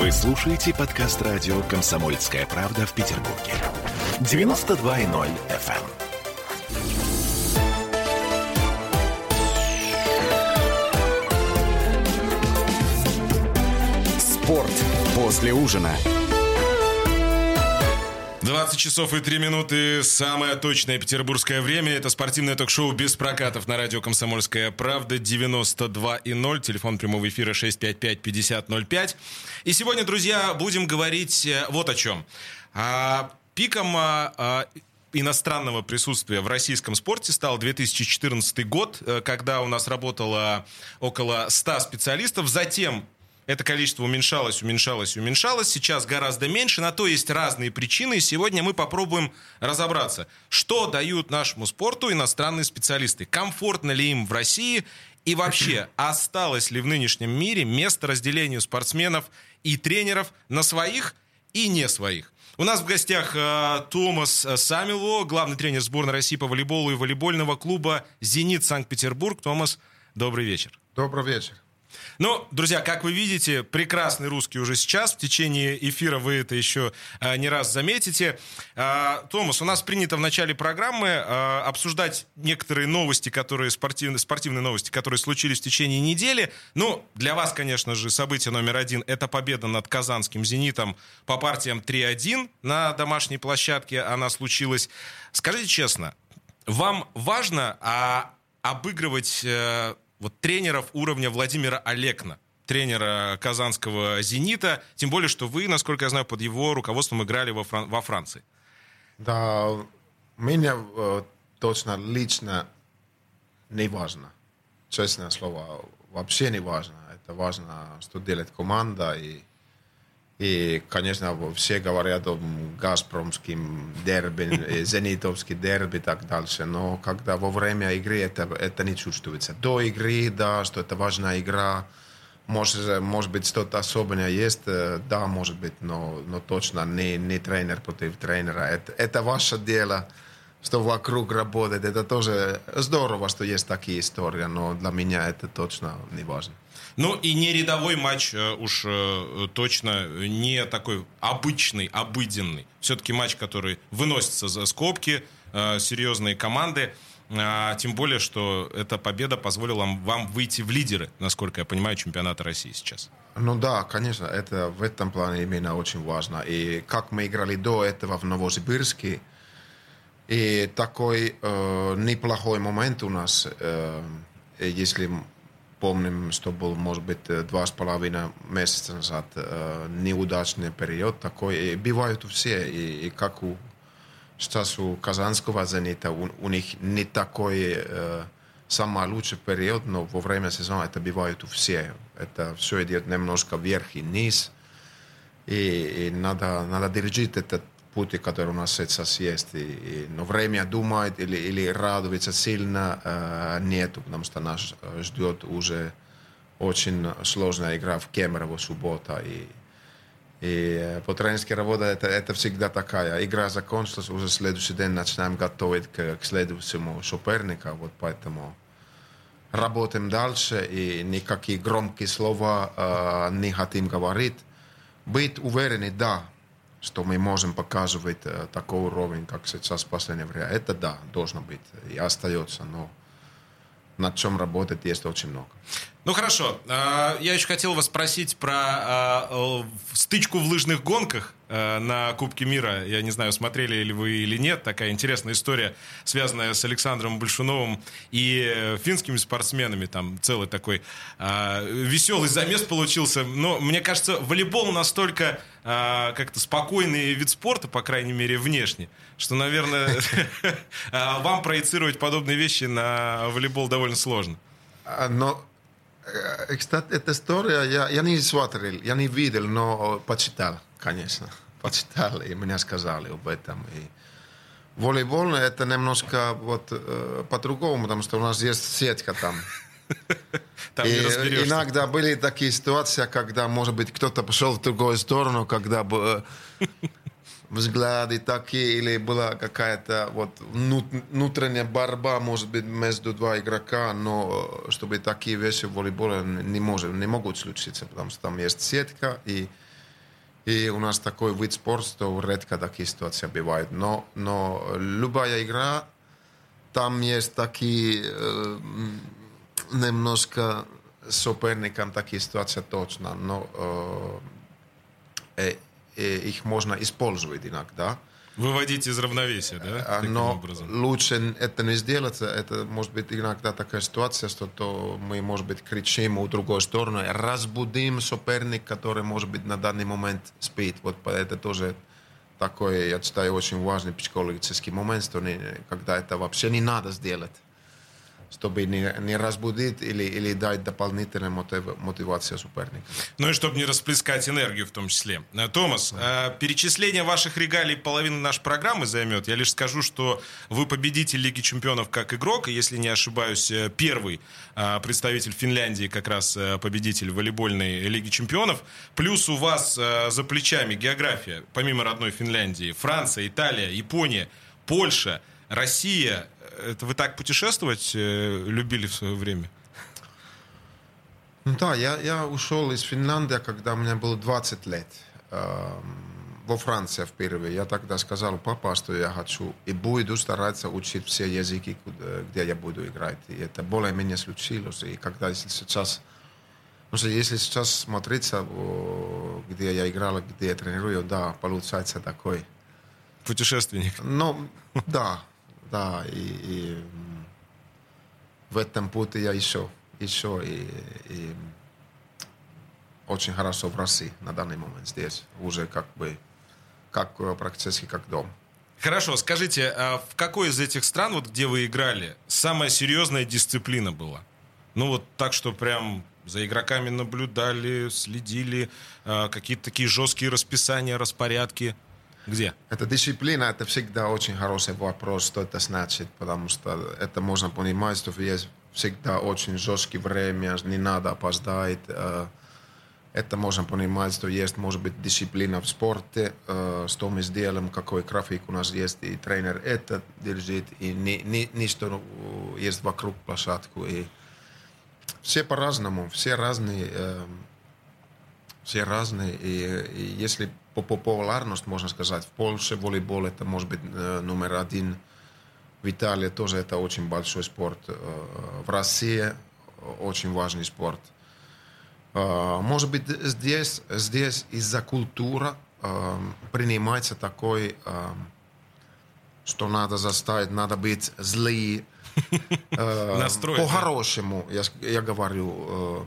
Вы слушаете подкаст радио «Комсомольская правда» в Петербурге. 92.0 FM. Спорт после ужина. 20 часов и 3 минуты. Самое точное петербургское время. Это спортивное ток-шоу без прокатов на радио «Комсомольская правда». 92,0. Телефон прямого эфира 655-5005. И сегодня, друзья, будем говорить э, вот о чем. А, пиком а, а, иностранного присутствия в российском спорте стал 2014 год, э, когда у нас работало около 100 специалистов. Затем это количество уменьшалось, уменьшалось, уменьшалось. Сейчас гораздо меньше. На то есть разные причины. И сегодня мы попробуем разобраться, что дают нашему спорту иностранные специалисты. Комфортно ли им в России? И вообще, осталось ли в нынешнем мире место разделению спортсменов и тренеров на своих и не своих? У нас в гостях э, Томас Самило, главный тренер сборной России по волейболу и волейбольного клуба «Зенит Санкт-Петербург». Томас, добрый вечер. Добрый вечер. Ну, друзья, как вы видите, прекрасный русский уже сейчас. В течение эфира вы это еще а, не раз заметите. А, Томас, у нас принято в начале программы а, обсуждать некоторые новости, которые спортивные, спортивные новости, которые случились в течение недели. Ну, для вас, конечно же, событие номер один – это победа над казанским «Зенитом» по партиям 3-1 на домашней площадке. Она случилась. Скажите честно, вам важно а, обыгрывать э, вот тренеров уровня Владимира Олекна, тренера казанского «Зенита», тем более, что вы, насколько я знаю, под его руководством играли во, Фран- во Франции. Да, мне э, точно лично не важно. Честное слово, вообще не важно. Это важно, что делает команда и и, конечно, все говорят о газпромским дерби, зенитовский дерби и так дальше. Но когда во время игры это, это не чувствуется. До игры, да, что это важная игра. Может, может быть, что-то особенное есть, да, может быть, но, но точно не, не тренер против тренера. Это, это ваше дело, что вокруг работает. Это тоже здорово, что есть такие истории, но для меня это точно не важно. Ну и не рядовой матч э, уж э, точно, не такой обычный, обыденный. Все-таки матч, который выносится за скобки, э, серьезные команды. А, тем более, что эта победа позволила вам выйти в лидеры, насколько я понимаю, чемпионата России сейчас. Ну да, конечно, это в этом плане именно очень важно. И как мы играли до этого в Новосибирске, и такой э, неплохой момент у нас, э, если помним, что был, может быть, два с половиной месяца назад э, неудачный период такой. И бывают у все, и, и как у сейчас у казанского «Зенита», у, у них не такой э, самый лучший период, но во время сезона это бывает у всех. Это все идет немножко вверх и вниз, и, и надо, надо держать этот пути, который у нас сейчас есть. И, и, но время думает или, или радуется сильно э, нету, потому что нас ждет уже очень сложная игра в Кемерово суббота. И, и по тренерской работе это, это всегда такая. Игра закончилась, уже следующий день начинаем готовить к, к следующему сопернику. Вот поэтому работаем дальше и никакие громкие слова э, не хотим говорить. Быть уверенным, да, что мы можем показывать э, такой уровень, как сейчас в последнее время. Это да, должно быть и остается, но над чем работать есть очень много. Ну хорошо, а, я еще хотел вас спросить про а, стычку в лыжных гонках на Кубке мира. Я не знаю, смотрели ли вы или нет. Такая интересная история, связанная с Александром Большуновым и э, финскими спортсменами. Там целый такой веселый замес получился. Но мне кажется, волейбол настолько как-то спокойный вид спорта, по крайней мере, внешне, что, наверное, вам проецировать подобные вещи на волейбол довольно сложно. Но Э, кстати, эта история, я, я не смотрел, я не видел, но почитал, конечно. Почитал, и мне сказали об этом. И волейбол это немножко вот э, по-другому, потому что у нас есть сетка там. Там и иногда были такие ситуации, когда, может быть, кто-то пошел в другую сторону, когда бы э, взгляды такие, или была какая-то вот внутренняя борьба, может быть, между два игрока, но чтобы такие вещи в волейболе не, может, не могут случиться, потому что там есть сетка, и, И у нас такой вид спорта, что редко такие ситуации бывают. Но, но любая игра, там есть такие э, немножко соперникам такие ситуации точно, но э, э, их можно использовать иногда. Выводить из равновесия, да? А, но образом? лучше это не сделать. Это может быть иногда такая ситуация, что то мы, может быть, кричим у другой стороны, разбудим соперник, который, может быть, на данный момент спит. Вот это тоже такой, я считаю, очень важный психологический момент, что не, когда это вообще не надо сделать чтобы не, не разбудить или, или дать дополнительную мотив, мотивацию соперника. Ну и чтобы не расплескать энергию в том числе. Э, Томас, э, перечисление ваших регалий половины нашей программы займет. Я лишь скажу, что вы победитель Лиги Чемпионов как игрок, и если не ошибаюсь, э, первый представитель Финляндии, как раз победитель волейбольной Лиги Чемпионов. Плюс у вас за плечами география, помимо родной Финляндии, Франция, Италия, Япония, Польша, Россия, это вы так путешествовать э, любили в свое время? Ну да, я, я ушел из Финляндии, когда мне было 20 лет. Э, во Франции впервые. Я тогда сказал папа, что я хочу и буду стараться учить все языки, где я буду играть. И это более-менее случилось. И когда если сейчас ну, если сейчас смотреться, где я играл, где я тренирую, да, получается такой... Путешественник. Ну, да, да, и, и в этом пути я еще, еще и, и очень хорошо в России на данный момент здесь, уже как бы, как практически как дом. Хорошо, скажите, а в какой из этих стран, вот где вы играли, самая серьезная дисциплина была? Ну вот так, что прям за игроками наблюдали, следили, а, какие-то такие жесткие расписания, распорядки – где? Это дисциплина, это всегда очень хороший вопрос, что это значит, потому что это можно понимать, что есть всегда очень жесткое время, не надо опоздать. Э, это можно понимать, что есть, может быть, дисциплина в спорте, э, что мы сделаем, какой график у нас есть, и тренер это держит, и не, не, не что есть вокруг площадку. И все по-разному, все разные, э, все разные, и, и если популярность, можно сказать. В Польше волейбол это может быть э, номер один. В Италии тоже это очень большой спорт. Э, в России очень важный спорт. Э, может быть, здесь, здесь из-за культуры принимается такой, что надо заставить, надо быть злые. По-хорошему, я, я говорю.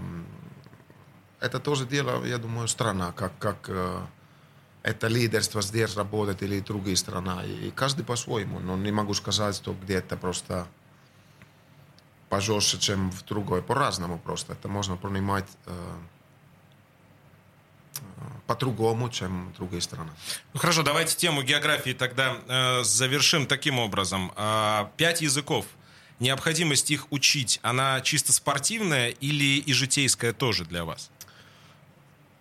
Это тоже дело, я думаю, страна, как, как это лидерство здесь работает или другие страны. И каждый по-своему. Но не могу сказать, что где-то просто пожестче, чем в другой. По-разному просто. Это можно принимать э, по-другому, чем другие страны. Ну хорошо, давайте тему географии тогда э, завершим таким образом. Э, пять языков. Необходимость их учить, она чисто спортивная или и житейская тоже для вас?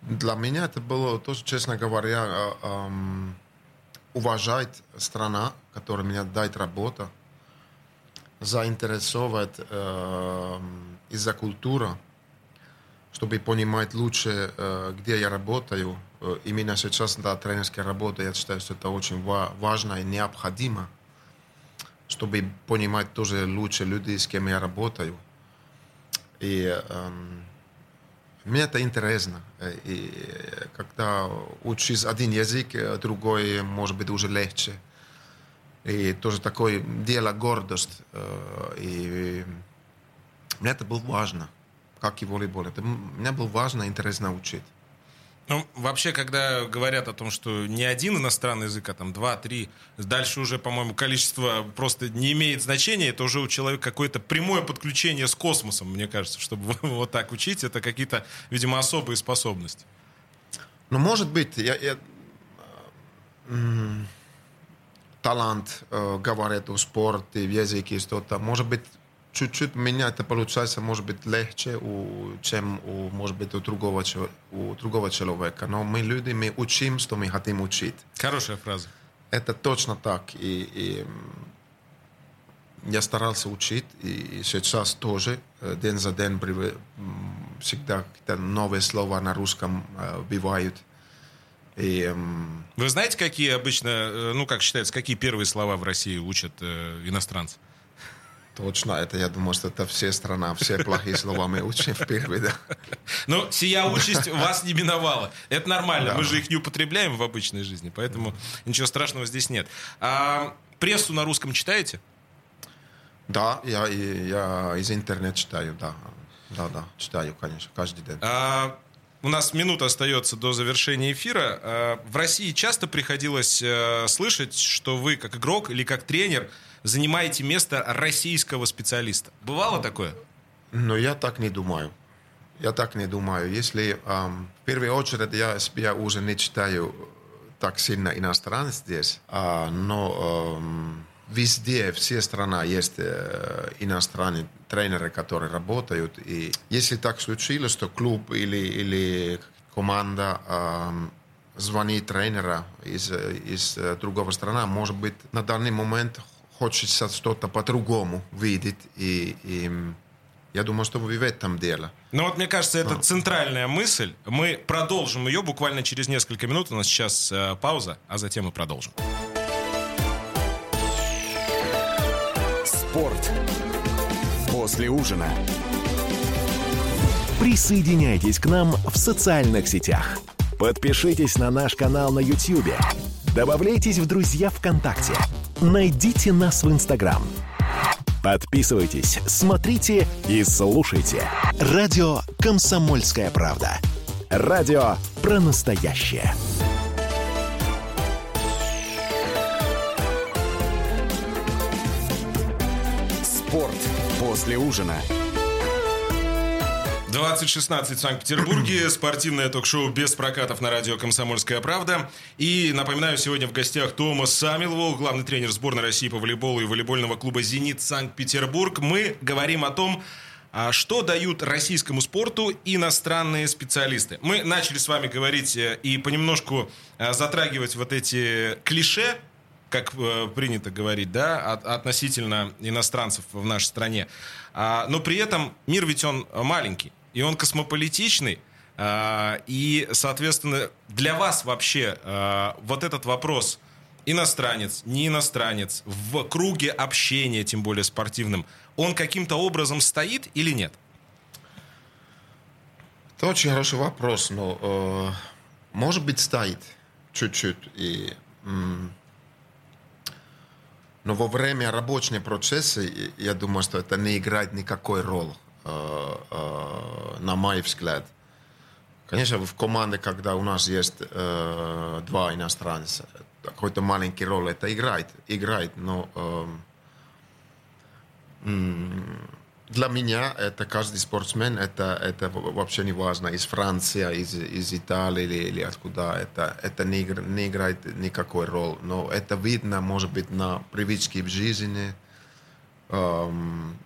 Для меня это было тоже, честно говоря, э, уважать страна, которая меня дает работу, заинтересовать э, из-за культуры, чтобы понимать лучше, э, где я работаю. Именно сейчас, да, тренерская работа, я считаю, что это очень важно и необходимо, чтобы понимать тоже лучше людей, с кем я работаю. И эм, мне это интересно. Э, и когда учишь один язык, э, другой, может быть, уже легче. И тоже такое дело гордость. Э, и мне это было важно, как и волейбол. Это мне было важно, интересно учить. Ну, вообще, когда говорят о том, что не один иностранный язык, а там два, три, дальше уже, по-моему, количество просто не имеет значения, это уже у человека какое-то прямое подключение с космосом, мне кажется, чтобы вот так учить, это какие-то, видимо, особые способности. Ну, может быть, я, я, талант, э, говорит о спорте, в языке, что-то, может быть, чуть-чуть меня это получается, может быть, легче, у, чем, у, может быть, у другого, у другого человека. Но мы люди, мы учим, что мы хотим учить. Хорошая фраза. Это точно так. И, и я старался учить, и сейчас тоже, э, день за день, всегда какие-то новые слова на русском э, бывают. И, Вы знаете, какие обычно, э, ну, как считается, какие первые слова в России учат иностранцы? Точно, это я думаю, что это все страна, все плохие слова мы учим впервые, да. Ну, сия участь вас не миновала. Это нормально. Да. Мы же их не употребляем в обычной жизни, поэтому ничего страшного здесь нет. А прессу на русском читаете? Да, я, я из интернета читаю, да. Да, да, читаю, конечно, каждый день. А, у нас минута остается до завершения эфира. А, в России часто приходилось э, слышать, что вы, как игрок или как тренер, занимаете место российского специалиста. Бывало такое? Но я так не думаю. Я так не думаю. Если ам, в первую очередь я себя уже не читаю так сильно иностранец здесь, а, но ам, везде, все страны есть э, иностранные тренеры, которые работают. И если так случилось, что клуб или, или команда ам, звонит тренера из, э, из э, другого страны, может быть, на данный момент хочется что-то по-другому видеть. И, и я думаю, что вы в этом дело. Ну вот, мне кажется, это центральная мысль. Мы продолжим ее буквально через несколько минут. У нас сейчас э, пауза, а затем мы продолжим. Спорт. После ужина. Присоединяйтесь к нам в социальных сетях. Подпишитесь на наш канал на YouTube. Добавляйтесь в друзья ВКонтакте. Найдите нас в Инстаграм. Подписывайтесь, смотрите и слушайте. Радио «Комсомольская правда». Радио про настоящее. Спорт. После ужина. 2016 в Санкт-Петербурге. Спортивное ток-шоу без прокатов на радио «Комсомольская правда». И, напоминаю, сегодня в гостях Томас Самилвол, главный тренер сборной России по волейболу и волейбольного клуба «Зенит» Санкт-Петербург. Мы говорим о том, а, что дают российскому спорту иностранные специалисты. Мы начали с вами говорить э, и понемножку э, затрагивать вот эти клише, как э, принято говорить, да, от- относительно иностранцев в нашей стране. А, но при этом мир ведь он маленький, и он космополитичный. а, и, соответственно, для вас вообще а, вот этот вопрос иностранец, не иностранец, в круге общения, тем более спортивным, он каким-то образом стоит или нет? Это очень хороший вопрос, но э, может быть стоит чуть-чуть. И, но во время рабочего процесса, я думаю, что это не играет никакой роль, э, на мой взгляд. Конечно, в команде, когда у нас есть э, два иностранца, какой-то маленький роль это играет, играет, но эм, для меня это каждый спортсмен, это, это вообще не важно, из Франции, из, из Италии или, или откуда, это, это не, не играет никакой роль. Но это видно, может быть, на привычке в жизни. эм,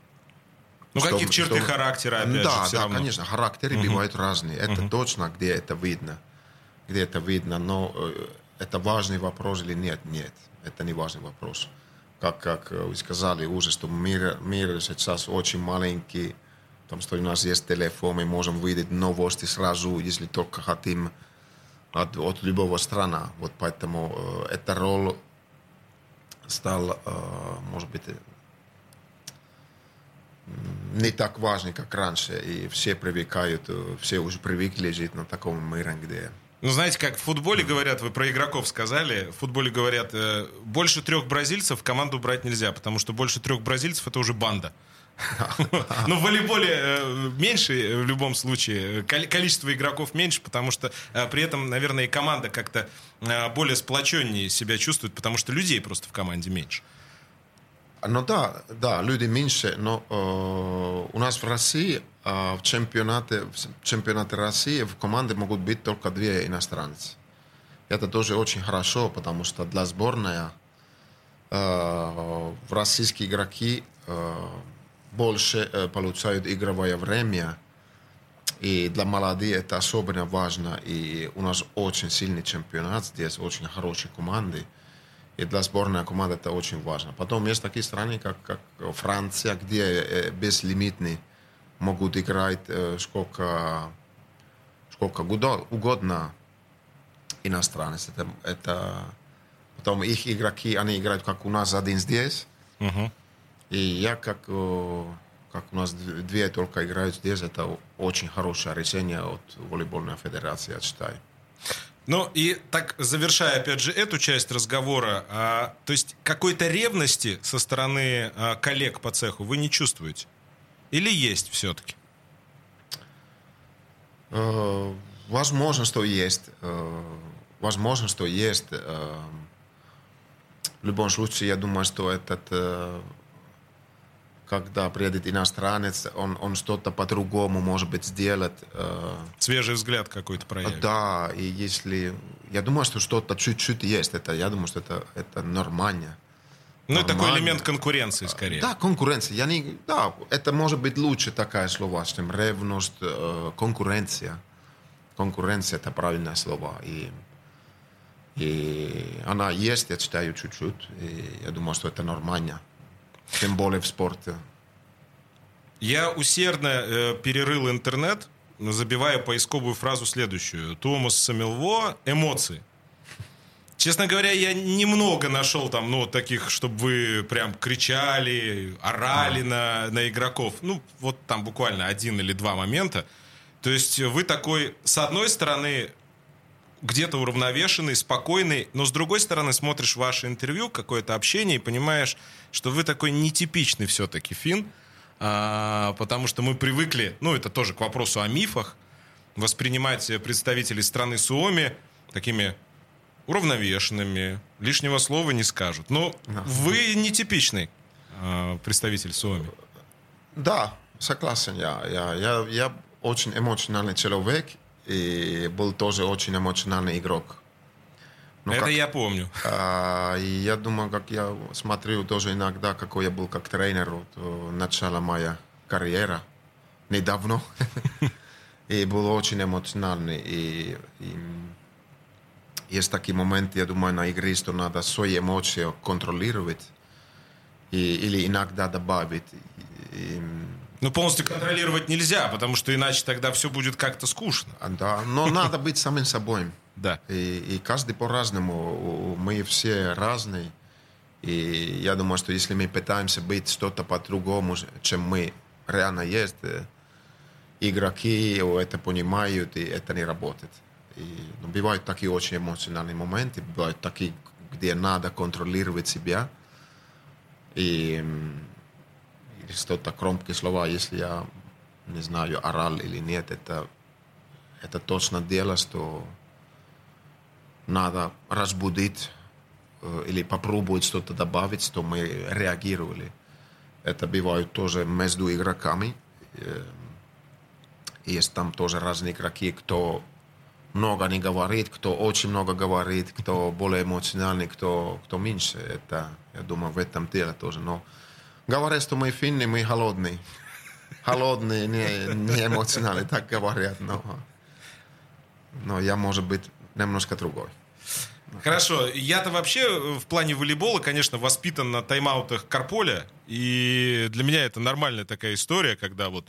Ну, что- каких черты что- характера, опять да, же, все да, равно. конечно, характеры бывают разные. Это точно, где это видно. Где это видно, но э, это важный вопрос или нет? Нет, это не важный вопрос. Как, как э, вы сказали уже, что мир, мир сейчас очень маленький, потому что у нас есть телефон, мы можем видеть новости сразу, если только хотим от, от любого страна. Вот поэтому э, эта роль стала, э, может быть, не так важный, как раньше. И все привыкают, все уже привыкли жить на таком мире, где... Ну, знаете, как в футболе говорят, вы про игроков сказали, в футболе говорят, э, больше трех бразильцев в команду брать нельзя, потому что больше трех бразильцев это уже банда. Но в волейболе меньше в любом случае, Кол- количество игроков меньше, потому что э, при этом, наверное, и команда как-то э, более сплоченнее себя чувствует, потому что людей просто в команде меньше. Ну да, да, люди меньше, но э, у нас в России э, в чемпионате, в чемпионате России в команде могут быть только две иностранцы. Это тоже очень хорошо, потому что для сборной э, российские игроки э, больше э, получают игровое время, и для молодых это особенно важно. И у нас очень сильный чемпионат здесь, очень хорошие команды. И для сборной команды это очень важно. Потом есть такие страны, как, как Франция, где э, безлимитные могут играть э, сколько, сколько угодно- иностранец. Это, это потом их игроки, они играют как у нас один здесь. Мгм. И я как, э, как у нас две только играют здесь, это очень хорошее решение от волейбольной федерации, я считаю. Ну и так, завершая опять же эту часть разговора, а, то есть какой-то ревности со стороны а, коллег по цеху вы не чувствуете? Или есть все-таки? Э, Возможно, что есть. Э, Возможно, что есть. Э, В любом случае, я думаю, что этот, когда приедет иностранец, он, он что-то по-другому, может быть, сделает. э, Свежий взгляд какой-то проявит. Да, и если... Я думаю, что что-то чуть-чуть есть. Это, я думаю, что это, это нормально. Ну, это такой элемент конкуренции скорее. Да, конкуренция. Я не, да, это может быть лучше такая слово, чем ревность, э, конкуренция. Конкуренция – это правильное слово. И, и она есть, я считаю, чуть-чуть. И я думаю, что это нормально. Тем более в спорте. Я усердно э, перерыл интернет, забивая поисковую фразу следующую. Томас Самилво «Эмоции». Честно говоря, я немного нашел там, ну, таких, чтобы вы прям кричали, орали на, на игроков. Ну, вот там буквально один или два момента. То есть вы такой, с одной стороны, где-то уравновешенный, спокойный, но с другой стороны смотришь ваше интервью, какое-то общение и понимаешь, что вы такой нетипичный все-таки фин, а, потому что мы привыкли, ну это тоже к вопросу о мифах, воспринимать представителей страны Суоми такими уравновешенными, лишнего слова не скажут. Но вы нетипичный а, представитель Суоми. Да, согласен я. Я, я, я очень эмоциональный человек и был тоже очень эмоциональный игрок. Ну, это как- я помню. А, и я думаю, как я смотрю тоже иногда, какой я был как тренер от э, начала моя карьера, недавно. И был очень эмоциональный. И, и есть такие моменты, я думаю, на игре, что надо свои эмоции контролировать и, или иногда добавить. И, Ну, полностью контролировать нельзя, потому что иначе тогда все будет как-то скучно. а, да, но надо быть самим собой. Да. И, и каждый по-разному. Мы все разные. И я думаю, что если мы пытаемся быть что-то по-другому, чем мы реально есть, э, игроки это понимают, и это не работает. И, ну, бывают такие очень эмоциональные моменты, бывают такие, где надо контролировать себя. И, что-то громкие слова, если я не знаю, орал или нет, это, это точно дело, что надо разбудить э, или попробовать что-то добавить, что мы реагировали. Это бывает тоже между игроками. Э, Есть там тоже разные игроки, кто много не говорит, кто очень много говорит, кто более эмоциональный, кто, кто меньше. Это, я думаю, в этом дело тоже. Но говорят, что мы финны, мы холодные. Холодные, не, не эмоциональные, так говорят. Но, но я, может быть, немножко другой. Хорошо. Я-то вообще э, в плане волейбола, конечно, воспитан на тайм-аутах Карполя. И для меня это нормальная такая история, когда вот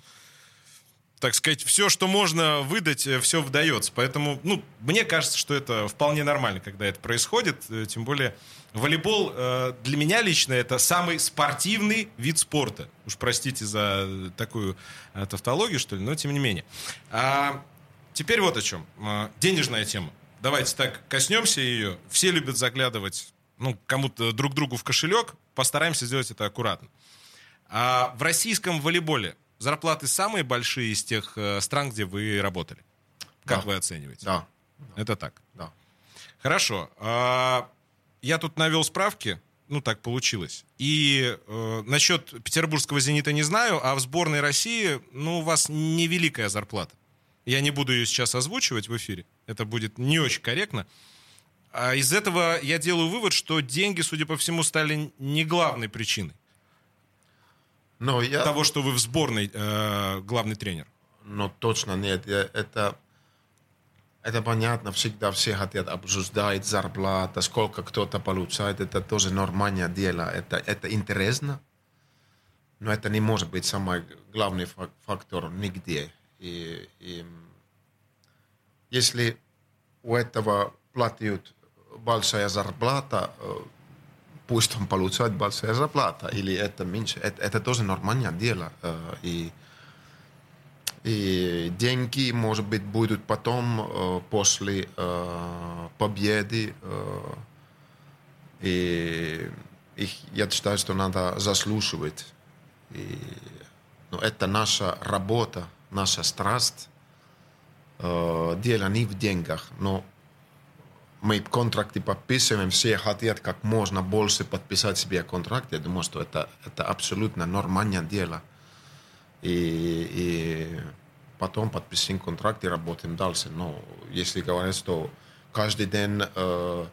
так сказать, все, что можно выдать, все выдается. Поэтому, ну, мне кажется, что это вполне нормально, когда это происходит. Э, Тем более, волейбол э, для меня лично это самый спортивный вид спорта. Уж простите за такую э, тавтологию, что ли, но тем не менее. А теперь вот о чем. А, Денежная тема. Давайте так коснемся ее. Все любят заглядывать, ну, кому-то друг другу в кошелек. Постараемся сделать это аккуратно. А в российском волейболе зарплаты самые большие из тех э, стран, где вы работали? Как Да. вы оцениваете? Да, Это так. да. Хорошо. А, Я тут навел справки. Ну, так получилось. И э, насчет петербургского «Зенита» не знаю, а в сборной России, ну, у вас невеликая зарплата. Я не буду ее сейчас озвучивать в эфире. Это будет не очень корректно. А из этого я делаю вывод, что деньги, судя по всему, стали не главной причиной Но я... того, что вы в сборной э, главный тренер. Но точно нет. Это, это понятно, всегда все хотят обсуждать зарплата, сколько кто-то получает. Это тоже нормальное дело. Это, это интересно. Но это не может быть самый главный фак- фактор нигде. И, и если у этого платят большая зарплата, э, пусть он получает большая зарплата, или это меньше, это, это тоже нормальное дело. Э, и, деньги, может быть, будут потом, э, после победы. И их, я считаю, что надо заслушивать. И, ну, это наша работа, наша страсть. Дело не в деньгах, но мы контракты подписываем, все хотят как можно больше подписать себе контракт. Я думаю, что это, это абсолютно нормальное дело. И, и потом подписываем контракт и работаем дальше. Но если говорить, что каждый день э,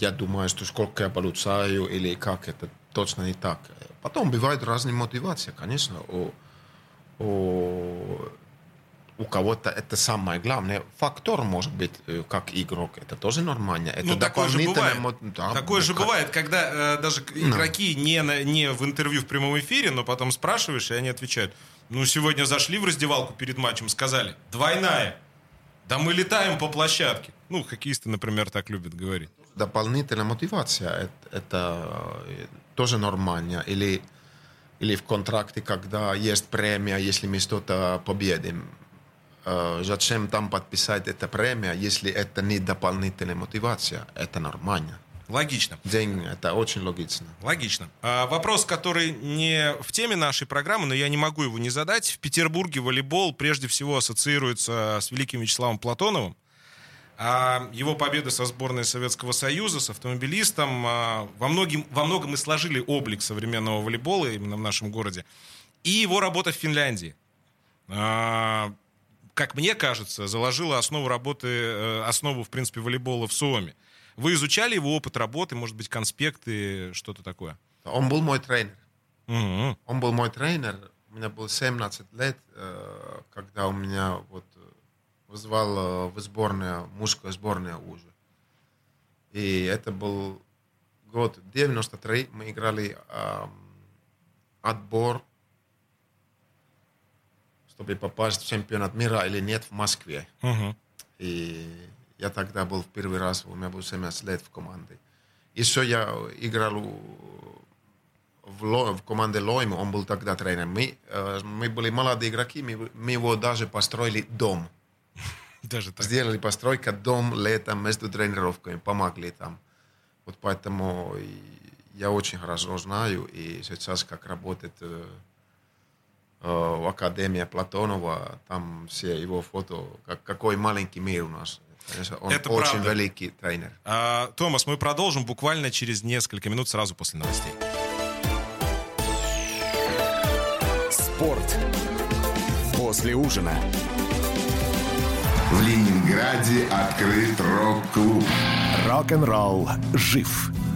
я думаю, что сколько я получаю или как, это точно не так. Потом бывают разные мотивации, конечно. У, у у кого-то это самое главное. Фактор может быть э, как игрок, это тоже нормально. Это ну, такое же бывает. Да, такое же как... бывает, когда э, даже игроки no. не, на, не в интервью в прямом эфире, но потом спрашиваешь, и они отвечают. Ну, сегодня зашли в раздевалку перед матчем, сказали, двойная. Да мы летаем по площадке. Ну, хоккеисты, например, так любят говорить. Дополнительная мотивация, это, это тоже нормально. Или, или в контракте, когда есть премия, если мы что-то победим зачем там подписать эта премия, если это не дополнительная мотивация? Это нормально. Логично. День, это очень логично. Логично. А, вопрос, который не в теме нашей программы, но я не могу его не задать. В Петербурге волейбол прежде всего ассоциируется с великим Вячеславом Платоновым. А его победы со сборной Советского Союза, с автомобилистом, а, во, многим, во многом и сложили облик современного волейбола именно в нашем городе. И его работа в Финляндии. А, как мне кажется, заложила основу работы, э, основу, в принципе, волейбола в Суоме. Вы изучали его опыт работы, может быть, конспекты, что-то такое? Он был мой тренер. Угу. Он был мой тренер. У меня было 17 лет, э, когда у меня вот вызвал в сборную, мужская сборная уже. И это был год 93. Мы играли э, отбор чтобы попасть в чемпионат мира или нет в Москве. Uh-huh. И я тогда был в первый раз, у меня был 17 лет в команде. Еще я играл в, Ло, в команде Лойму, он был тогда тренер. Мы, э, мы были молодые игроки, мы, мы его даже построили дом. Даже так? Сделали постройка дом летом между тренировками, помогли там. Вот поэтому я очень хорошо знаю, и сейчас как работает э, Академия Платонова, там все его фото, как, какой маленький мир у нас. Он Это очень правда. великий тренер. А, Томас, мы продолжим буквально через несколько минут, сразу после новостей. Спорт после ужина. В Ленинграде открыт рок-клуб. Рок-н-ролл жив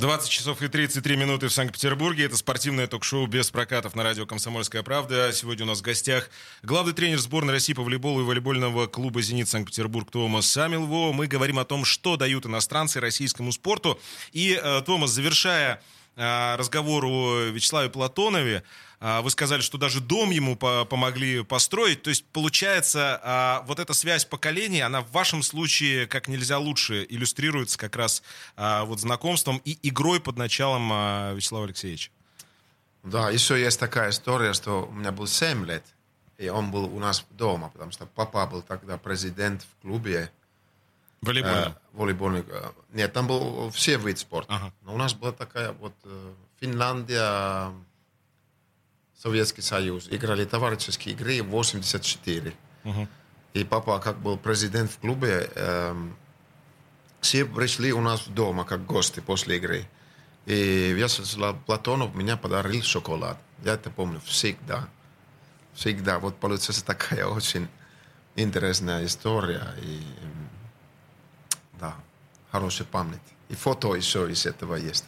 20 часов и 33 минуты в Санкт-Петербурге. Это спортивное ток-шоу без прокатов на радио «Комсомольская правда». Сегодня у нас в гостях главный тренер сборной России по волейболу и волейбольного клуба «Зенит» Санкт-Петербург Томас Самилво. Мы говорим о том, что дают иностранцы российскому спорту. И, э, Томас, завершая э, разговор о Вячеславе Платонове, вы сказали, что даже дом ему помогли построить. То есть, получается, а, вот эта связь поколений, она в вашем случае как нельзя лучше иллюстрируется как раз а, вот знакомством и игрой под началом Вячеслава Алексеевича. Да, еще есть такая история, что у меня был 7 лет, и он был у нас дома, потому что папа был тогда президент в клубе. Волейбольном? Э, волейбольный. э, Нет, там был все виды спорта. Ага. Но у нас была такая вот э, Финляндия, Советский Союз. Играли товарищеские игры 84. И папа, как был президент в клубе, эм, все пришли у нас дома как гости после игры. И Вячеслав Платонов меня подарил шоколад. Я это помню всегда. Всегда. Вот получается такая очень интересная история. И м, да, хорошая память. И фото еще из этого есть.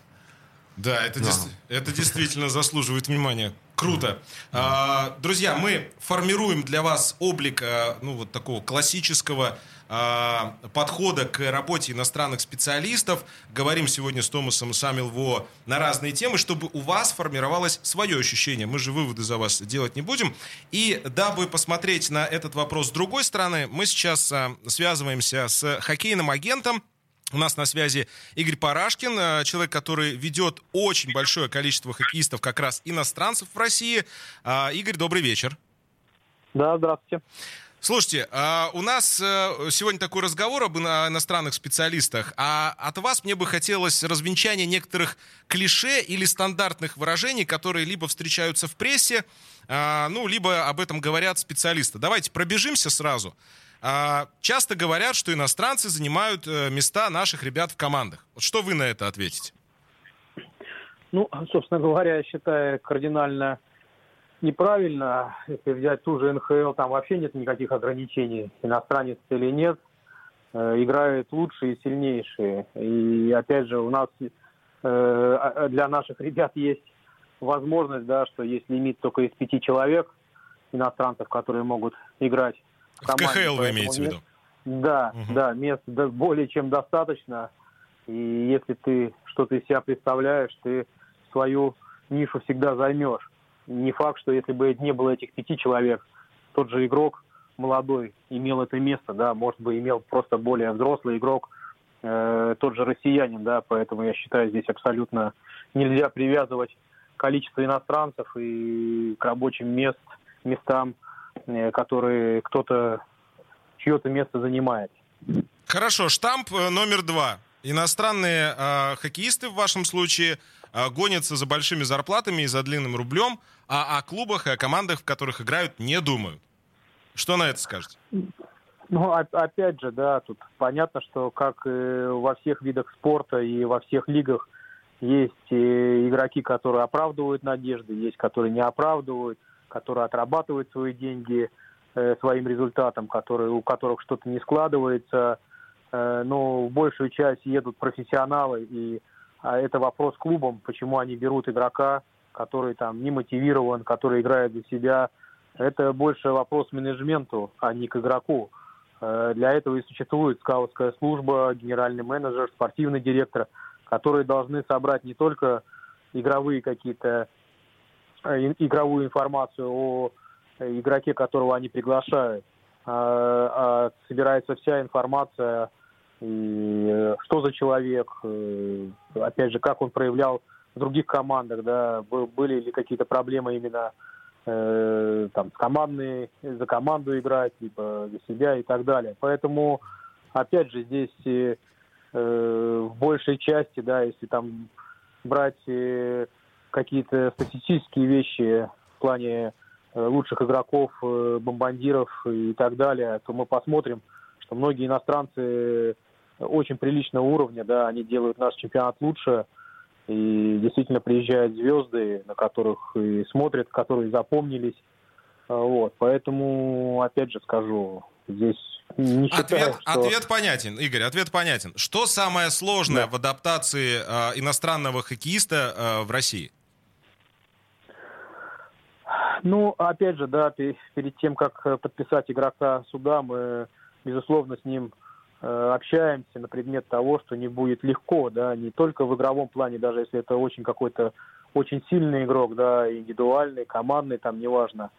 Да, это, Да. дес- это действительно заслуживает внимания. Круто. А, друзья, мы формируем для вас облик а, ну, вот такого классического а, подхода к работе иностранных специалистов. Говорим сегодня с Томасом Самилво на разные темы, чтобы у вас формировалось свое ощущение. Мы же выводы за вас делать не будем. И дабы посмотреть на этот вопрос с другой стороны, мы сейчас а, связываемся с хоккейным агентом, у нас на связи Игорь Парашкин, э, человек, который ведет очень большое количество хоккеистов, как раз иностранцев в России. А, Игорь, добрый вечер. Да, здравствуйте. Слушайте, а, у нас э, сегодня такой разговор об ино- иностранных специалистах, а от вас мне бы хотелось развенчания некоторых клише или стандартных выражений, которые либо встречаются в прессе, а, ну, либо об этом говорят специалисты. Давайте пробежимся сразу. А, Часто говорят, что иностранцы занимают э, места наших ребят в командах. Вот что вы на это ответите? Ну, собственно говоря, я считаю кардинально неправильно. Если взять ту же НХЛ, там вообще нет никаких ограничений, иностранец или нет. Э, Играют лучшие и сильнейшие. И опять же, у нас э, а- для наших ребят есть возможность, да, что есть лимит только из пяти человек иностранцев, которые могут играть в В команде. КХЛ вы имеете в виду? Да, Мгм. да, мест более чем достаточно. И если ты что-то из себя представляешь, ты свою нишу всегда займешь. Не факт, что если бы не было этих пяти человек, тот же игрок молодой имел это место, да, может быть, имел просто более взрослый игрок, э, тот же россиянин, да, поэтому я считаю, здесь абсолютно нельзя привязывать количество иностранцев и к рабочим мест, местам, э, которые кто-то чье-то место занимает. Хорошо, штамп э, номер два. Иностранные э, хоккеисты в вашем случае э, гонятся за большими зарплатами и за длинным рублем, а о клубах и о командах, в которых играют, не думают. Что на это скажете? Ну, опять же, да, тут понятно, что как э, во всех видах спорта и во всех лигах есть игроки, которые оправдывают надежды, есть, которые не оправдывают, которые отрабатывают свои деньги э, своим результатом, которые, у которых что-то не складывается. Э, но в большую часть едут профессионалы, и а это вопрос клубам, почему они берут игрока, который там не мотивирован, который играет за себя. Это больше вопрос менеджменту, а не к игроку. Э, Для этого и существует скаутская служба, генеральный менеджер, спортивный директор, которые должны собрать не только игровые какие-то игровую информацию о э, игроке, которого они приглашают, а, а собирается вся информация, и э, что за человек, э, опять же, как он проявлял в других командах, да, бы- были ли какие-то проблемы именно э, там с командной, за команду играть, либо за себя и так далее. Поэтому, опять же, здесь э, э, в большей части, да, если там брать э, какие-то статистические вещи в плане э, лучших игроков, э, бомбандиров и так далее, то мы посмотрим, что многие иностранцы очень приличного уровня, да, они делают наш чемпионат лучше, и действительно приезжают звезды, на которых и смотрят, которые запомнились. А, Вот, поэтому, опять же скажу, здесь не считаю, Ответ, что... ответ понятен, Игорь, ответ понятен. Что самое сложное Да. в адаптации э, иностранного хоккеиста э, в России? Ну, опять же, да, пе- перед тем, как э, подписать игрока сюда, мы, безусловно, с ним э, общаемся на предмет того, что не будет легко, да, не только в игровом плане, даже если это очень какой-то очень сильный игрок, да, индивидуальный, командный, там, неважно.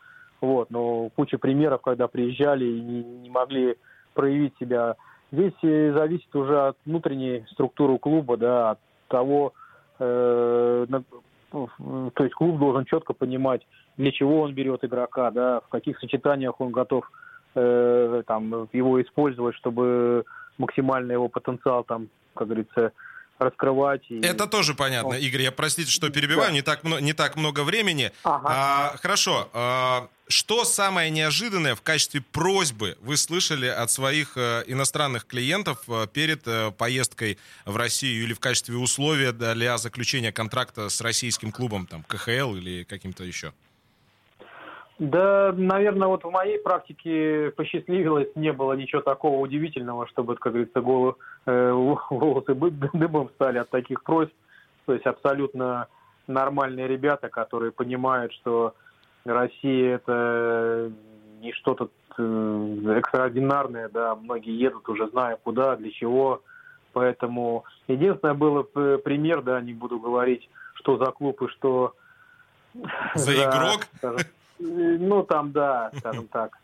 Вот, но куча примеров, когда приезжали и не, не могли проявить себя. Здесь э, зависит уже от внутренней структуры клуба, да, от того, э, на- то есть клуб должен четко понимать, для чего он берет игрока, да, в каких сочетаниях он готов э, там, его использовать, чтобы максимально его потенциал там, как говорится, раскрывать. И... Это тоже понятно, Игорь. Я простите, что перебиваю, да. не, так, не так много времени. Ага. А, хорошо. А, что самое неожиданное в качестве просьбы вы слышали от своих э, иностранных клиентов э, перед э, поездкой в Россию или в качестве условия для заключения контракта с российским клубом, там, КХЛ или каким-то еще? Да, наверное, вот в моей практике посчастливилось, не было ничего такого удивительного, чтобы, как говорится, головы, э, волосы дыбом стали от таких просьб. То есть абсолютно нормальные ребята, которые понимают, что Россия это не что-то э, экстраординарное, да, многие едут уже зная куда, для чего. Поэтому единственное было пример, да, не буду говорить, что за клуб и что за, за игрок. Скажем, ну, там, да, скажем так.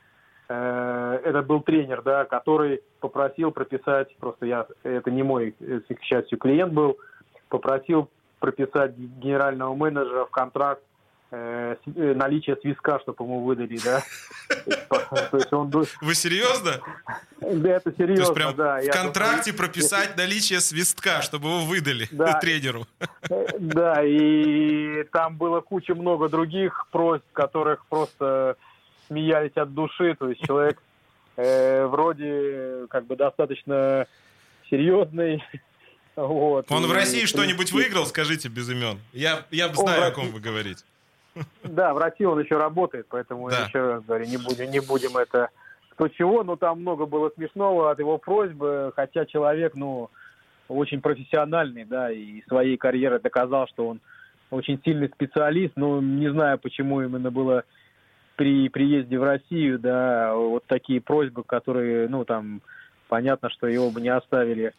Э, это был тренер, да, который попросил прописать, просто я, это не мой, к счастью, клиент был, попросил прописать генерального менеджера в контракт э, э наличие свистка, чтобы ему выдали, да. То есть он... Вы серьезно? Да, это серьезно, То есть прям да. В контракте прописать наличие свистка, чтобы его выдали да. тренеру. Э, да, и там было куча много других просьб, которых просто смеялись от души. То есть человек э, вроде как бы достаточно серьезный, вот. Он в России что-нибудь выиграл, скажите без имен. Я, я знаю, о ком вы говорите. Да, в России он еще работает, поэтому да. еще раз говорю, не будем, не будем это кто чего, но там много было смешного от его просьбы, хотя человек, ну, очень профессиональный, да, и своей карьерой доказал, что он очень сильный специалист, но не знаю, почему именно было при приезде в Россию, да, вот такие просьбы, которые, ну, там, понятно, что его бы не оставили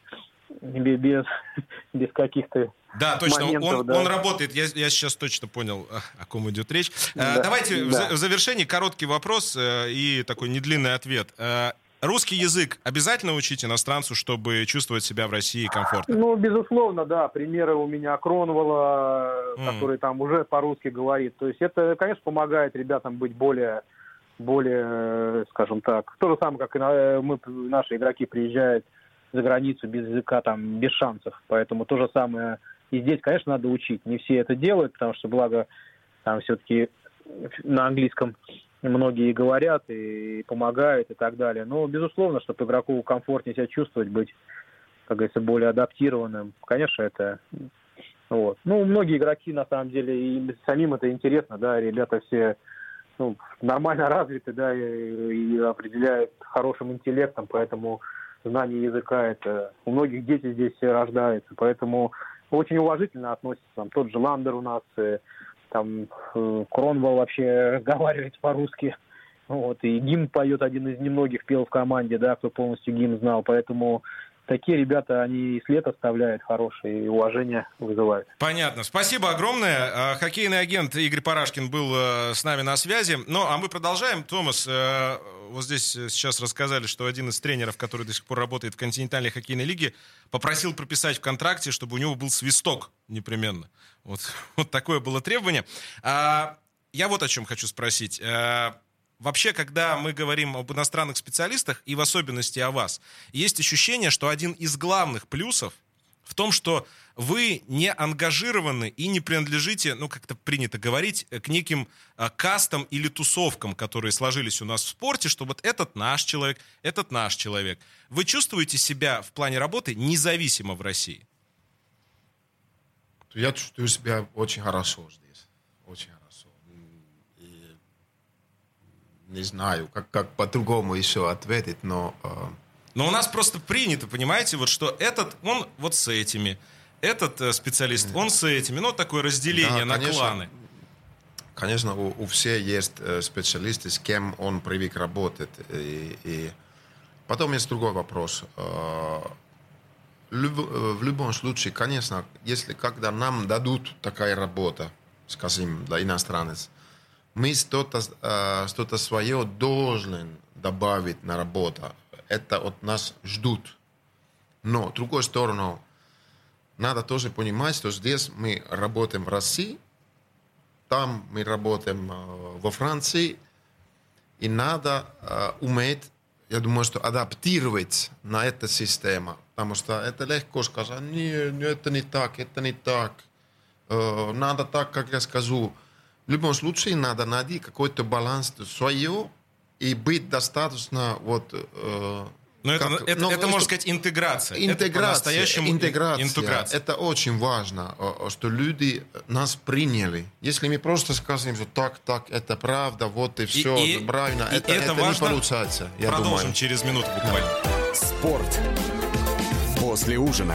без, без каких-то да, точно, моментов, он, да. он работает, я, я сейчас точно понял, о ком идет речь. Э, да, Давайте да. В, завершении короткий вопрос э, и такой недлинный ответ. Э, русский язык обязательно учить иностранцу, чтобы чувствовать себя в России комфортно? Ну, безусловно, да. Примеры у меня Кронвала, mm. который там уже по-русски говорит. То есть это, конечно, помогает ребятам быть более, более, скажем так, то же самое, как и мы, наши игроки приезжают за границу без языка, там, без шансов. Поэтому то же самое и здесь, конечно, надо учить. Не все это делают, потому что, благо, там все-таки на английском многие говорят и помогают и так далее. Но, безусловно, чтобы игроку комфортнее себя чувствовать, быть, как говорится, более адаптированным, конечно, это... Вот. Ну, многие игроки, на самом деле, и самим это интересно, да, ребята все ну, нормально развиты, да, и, и определяют хорошим интеллектом, поэтому знание языка это у многих дети здесь рождаются, поэтому очень уважительно относятся. Там тот же Ландер у нас, э, там э, Кронвал вообще разговаривает по-русски. Вот, и гимн поет один из немногих пел в команде, да, кто полностью гимн знал. Поэтому такие ребята, они след оставляют хороший и уважение вызывают. Понятно. Спасибо огромное. А, хоккейный агент Игорь Парашкин был э, с нами на связи. Ну, а мы продолжаем. Томас, э, вот здесь сейчас рассказали, что один из тренеров, который до сих пор работает в континентальной хоккейной лиге, попросил прописать в контракте, чтобы у него был свисток непременно. Вот, вот такое было требование. А, я вот о чем хочу спросить. Вообще, когда мы говорим об иностранных специалистах, и в особенности о вас, есть ощущение, что один из главных плюсов в том, что вы не ангажированы и не принадлежите, ну, как-то принято говорить, к неким а, кастам или тусовкам, которые сложились у нас в спорте, что вот этот наш человек, этот наш человек. Вы чувствуете себя в плане работы независимо в России? Я чувствую себя очень хорошо здесь. Очень не знаю, как, как по-другому еще ответить, но... Э... Но у нас просто принято, понимаете, вот что этот, он вот с этими, этот э, специалист, он с этими, ну, такое разделение да, на конечно, кланы. Конечно, у, у всех есть э, специалисты, с кем он привык работать. И, и потом есть другой вопрос. Э, люб, э, в любом случае, конечно, если когда нам дадут такая работа, скажем, для иностранец, мы что-то э, что свое должны добавить на работу. Это от нас ждут. Но, с другой стороны, надо тоже понимать, что здесь мы работаем в России, там мы работаем э, во Франции, и надо э, уметь я думаю, что адаптировать на эту систему, потому что это легко сказать, не, не, это не так, это не так, надо так, как я скажу. В любом случае надо найти какой-то баланс свое и быть достаточно вот э, но это, как, это, ну, это, можно сказать, интеграция. Интеграция. Это интеграция. интеграция. Это очень важно, что люди нас приняли. Если мы просто скажем, что так, так, это правда, вот и все, и, правильно, и, это, это, это не получается. Я Продолжим думаю. через минуту буквально. Спорт. После ужина.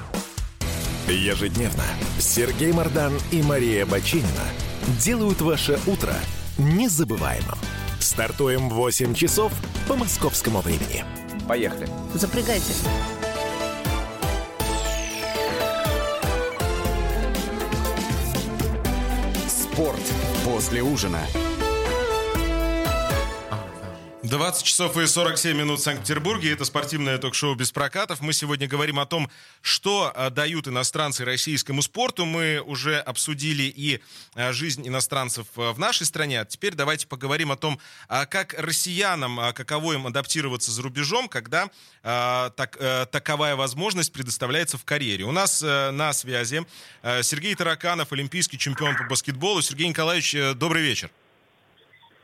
Ежедневно Сергей Мардан и Мария Бочинина делают ваше утро незабываемым. Стартуем в 8 часов по московскому времени. Поехали. Запрягайте. Спорт после ужина. 20 часов и 47 минут в Санкт-Петербурге. Это спортивное ток-шоу «Без прокатов». Мы сегодня говорим о том, что а, дают иностранцы российскому спорту. Мы уже обсудили и а, жизнь иностранцев а, в нашей стране. Теперь давайте поговорим о том, как россиянам, каково им адаптироваться за рубежом, когда так, а, таковая возможность предоставляется в карьере. У нас а, на связи а, Сергей Тараканов, олимпийский чемпион по баскетболу. Сергей Николаевич, добрый вечер.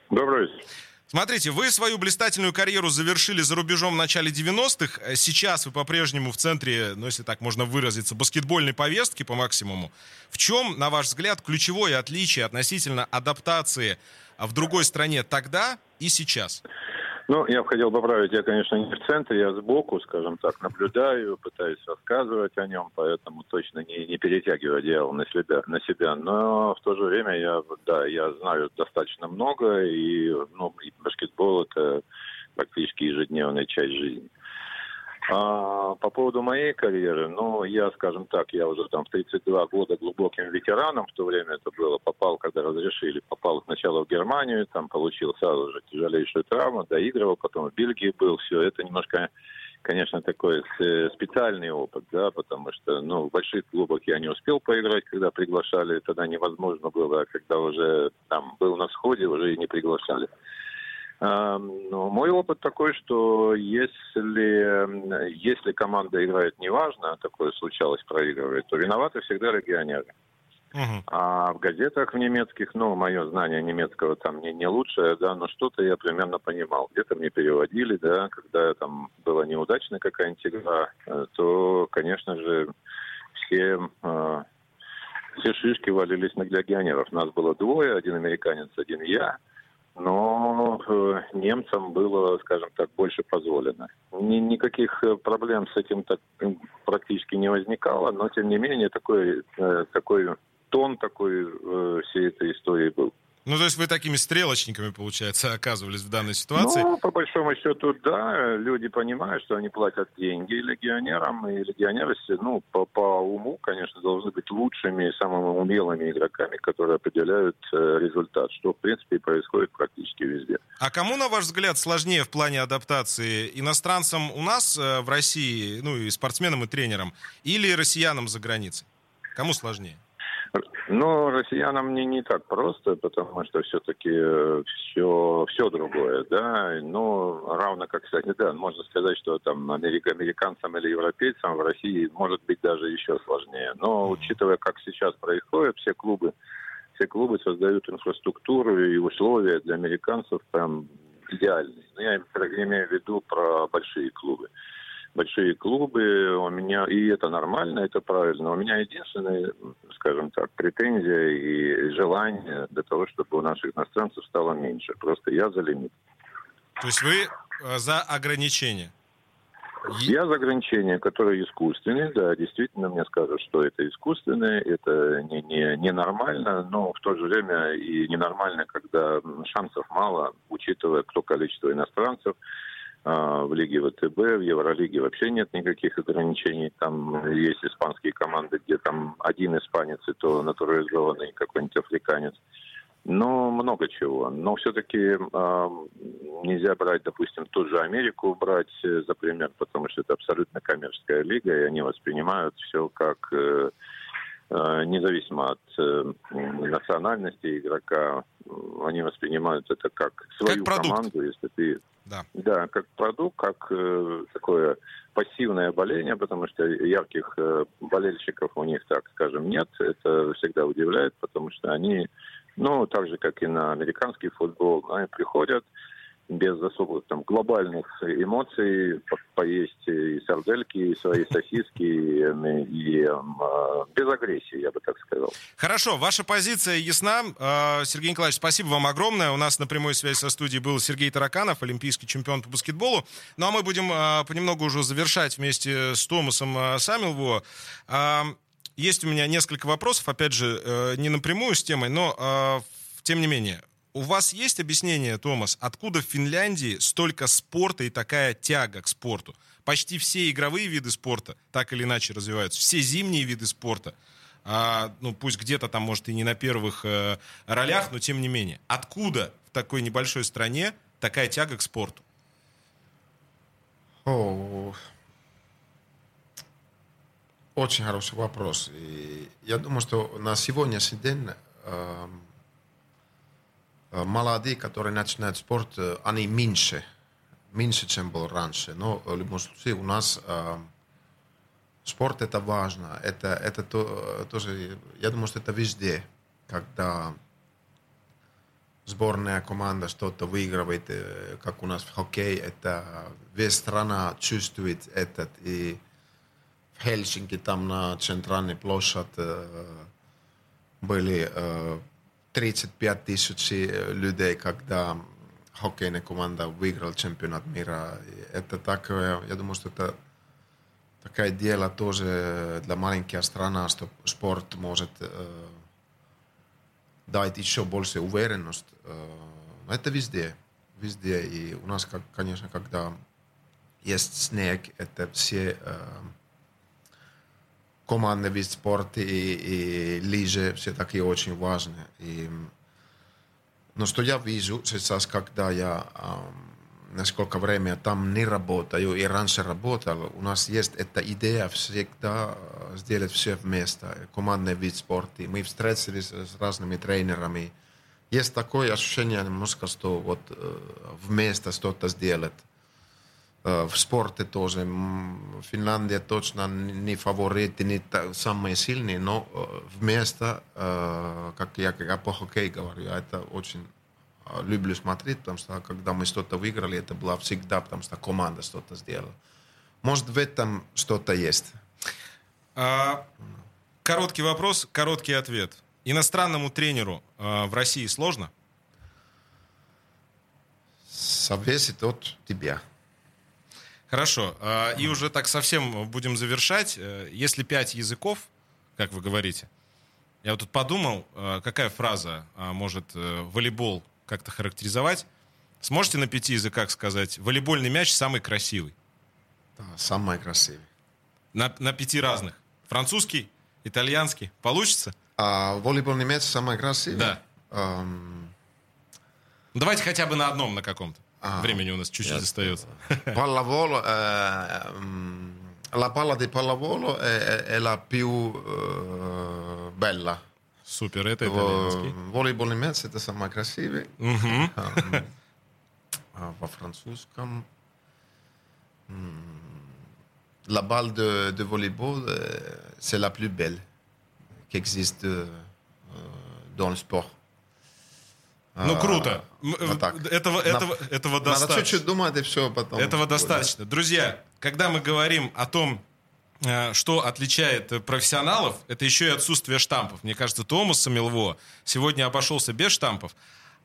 Добрый вечер. Смотрите, вы свою блистательную карьеру завершили за рубежом в начале 90-х. Сейчас вы по-прежнему в центре, ну, если так можно выразиться, баскетбольной повестки по максимуму. В чем, на ваш взгляд, ключевое отличие относительно адаптации в другой стране тогда и сейчас? Ну, я бы хотел поправить, я, конечно, не в центре, я сбоку, скажем так, наблюдаю, пытаюсь рассказывать о нем, поэтому точно не, не перетягиваю одеяло на себя, на себя. Но в то же время я, да, я знаю достаточно много, и, ну, и баскетбол – это практически ежедневная часть жизни. А, по поводу моей карьеры, ну, я, скажем так, я уже там в 32 года глубоким ветераном, в то время это было, попал, когда разрешили, попал сначала в Германию, там получил сразу же тяжелейшую травму, доигрывал, потом в Бельгии был, все, это немножко, конечно, такой специальный опыт, да, потому что, ну, в больших клубах я не успел поиграть, когда приглашали, тогда невозможно было, а когда уже там был на сходе, уже и не приглашали. Но мой опыт такой, что если, если команда играет неважно, а такое случалось, проигрывает, то виноваты всегда легионеры. Uh-huh. А в газетах в немецких, ну, мое знание немецкого там не, не лучшее, да, но что-то я примерно понимал. Где-то мне переводили, да, когда там была неудачная какая-нибудь игра, то, конечно же, все, э, все шишки валились на легионеров. Нас было двое, один американец, один я но э, немцам было, скажем так, больше позволено. Ни, никаких э, проблем с этим так практически не возникало, но тем не менее такой, э, такой тон такой всей этой истории был. Ну, то есть вы такими стрелочниками, получается, оказывались в данной ситуации? Ну, по большому счету, да. Люди понимают, что они платят деньги легионерам, и легионеры, ну, по, по уму, конечно, должны быть лучшими, самыми умелыми игроками, которые определяют э, результат, что, в принципе, и происходит практически везде. А кому, на ваш взгляд, сложнее в плане адаптации? Иностранцам у нас э, в России, ну, и спортсменам, и тренерам, или россиянам за границей? Кому сложнее? Ну, россиянам не, не так просто, потому что все-таки все, все другое, да. Ну, равно как, кстати, да, можно сказать, что там америк, американцам или европейцам в России может быть даже еще сложнее. Но учитывая, как сейчас происходит, все клубы, все клубы создают инфраструктуру и условия для американцев там идеальные. Но я имею в виду про большие клубы большие клубы, у меня, и это нормально, это правильно. У меня единственная, скажем так, претензия и желание для того, чтобы у наших иностранцев стало меньше. Просто я за лимит. То есть вы э, за ограничения? Я за ограничения, которые искусственные, да, действительно мне скажут, что это искусственное, это не, не, ненормально, но в то же время и ненормально, когда шансов мало, учитывая, кто количество иностранцев, в Лиге ВТБ, в Евролиге вообще нет никаких ограничений. Там есть испанские команды, где там один испанец, и то натурализованный какой-нибудь африканец. Ну, много чего. Но все-таки э, нельзя брать, допустим, ту же Америку брать э, за пример, потому что это абсолютно коммерческая лига, и они воспринимают все как э, независимо от э, национальности игрока, они воспринимают это как свою как команду, если ты да. да, как продукт, как э, такое пассивное боление, потому что ярких э, болельщиков у них, так скажем, нет. Это всегда удивляет, потому что они ну, так же, как и на американский футбол, они приходят без особых там глобальных эмоций, по поесть и сардельки, и свои сосиски, и, и э, без агрессии, я бы так сказал. Хорошо, ваша позиция ясна. Э, Сергей Николаевич, спасибо вам огромное. У нас на прямой связи со студией был Сергей Тараканов, олимпийский чемпион по баскетболу. Ну а мы будем э, понемногу уже завершать вместе с Томасом Самилво. Э, есть у меня несколько вопросов, опять же, э, не напрямую с темой, но тем не менее. У вас есть объяснение, Томас, откуда в Финляндии столько спорта и такая тяга к спорту? Почти все игровые виды спорта так или иначе развиваются, все зимние виды спорта, а, ну пусть где-то там, может, и не на первых э, ролях, но тем не менее. Откуда в такой небольшой стране такая тяга к спорту? Очень хороший вопрос. И я думаю, что на сегодняшний день э, молодые, которые начинают спорт, они меньше, меньше, чем был раньше. Но в любом случае у нас э, спорт это важно. Это, это то, тоже, я думаю, что это везде, когда сборная команда что-то выигрывает, как у нас в хоккее, это весь страна чувствует этот. И в Хельсинки, там на центральной площади э, были 35 э, тысяч людей, когда хоккейная команда выиграла чемпионат мира. Это такое, я думаю, что это такое дело тоже для маленькой страны, что спорт может э, дать еще больше уверенность. Э, это везде, везде. И у нас, как, конечно, когда есть снег, это все э, командный вид спорта и, и лыжи все-таки очень важны. И, но что я вижу сейчас, когда я насколько время там не работаю и раньше работал, у нас есть эта идея всегда сделать все вместе, командный вид спорта. Мы встретились с разными тренерами. Есть такое ощущение немножко, что вот вместе что-то сделать. В спорте тоже. Финляндия точно не фаворит, не самые сильные, но вместо, как я, я по хоккею говорю, это очень люблю смотреть, потому что когда мы что-то выиграли, это было всегда, потому что команда что-то сделала. Может, в этом что-то есть. А, короткий вопрос, короткий ответ. Иностранному тренеру а, в России сложно? Зависит от тебя. Хорошо. А, и уже так совсем будем завершать. Э, если пять языков, как вы говорите, я вот тут подумал, э, какая фраза а, может э, волейбол как-то характеризовать. Сможете на пяти языках сказать, волейбольный мяч самый красивый? Да, самый красивый. На, на пяти разных. Французский, итальянский. Получится? А волейбольный мяч самый красивый? Да. Um... Давайте хотя бы на одном, на каком-то. Ah, Времени у нас чуть-чуть остается. Pallavolo, eh, la palla di pallavolo è, è la più uh, bella. Супер, это итальянский. Волейбольный мяч это самый красивый. Угу. А, во французском la balle de, de volleyball, c'est la plus belle qui existe dans le sport. Ну, круто. Вот так. Этого, этого, этого достаточно. Надо чуть-чуть думать, и все потом. Этого достаточно. Друзья, когда мы говорим о том, э, что отличает профессионалов, это еще и отсутствие штампов. Мне кажется, Томас Самилво сегодня обошелся без штампов.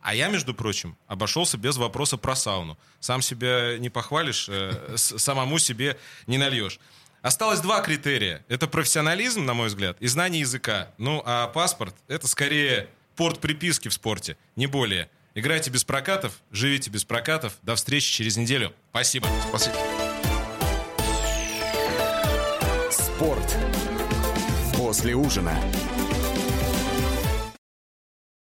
А я, между прочим, обошелся без вопроса про сауну. Сам себя не похвалишь, э, самому себе не нальешь. Осталось два критерия. Это профессионализм, на мой взгляд, и знание языка. Ну, а паспорт — это скорее порт приписки в спорте, не более. Играйте без прокатов, живите без прокатов. До встречи через неделю. Спасибо. Спасибо. Спорт после ужина.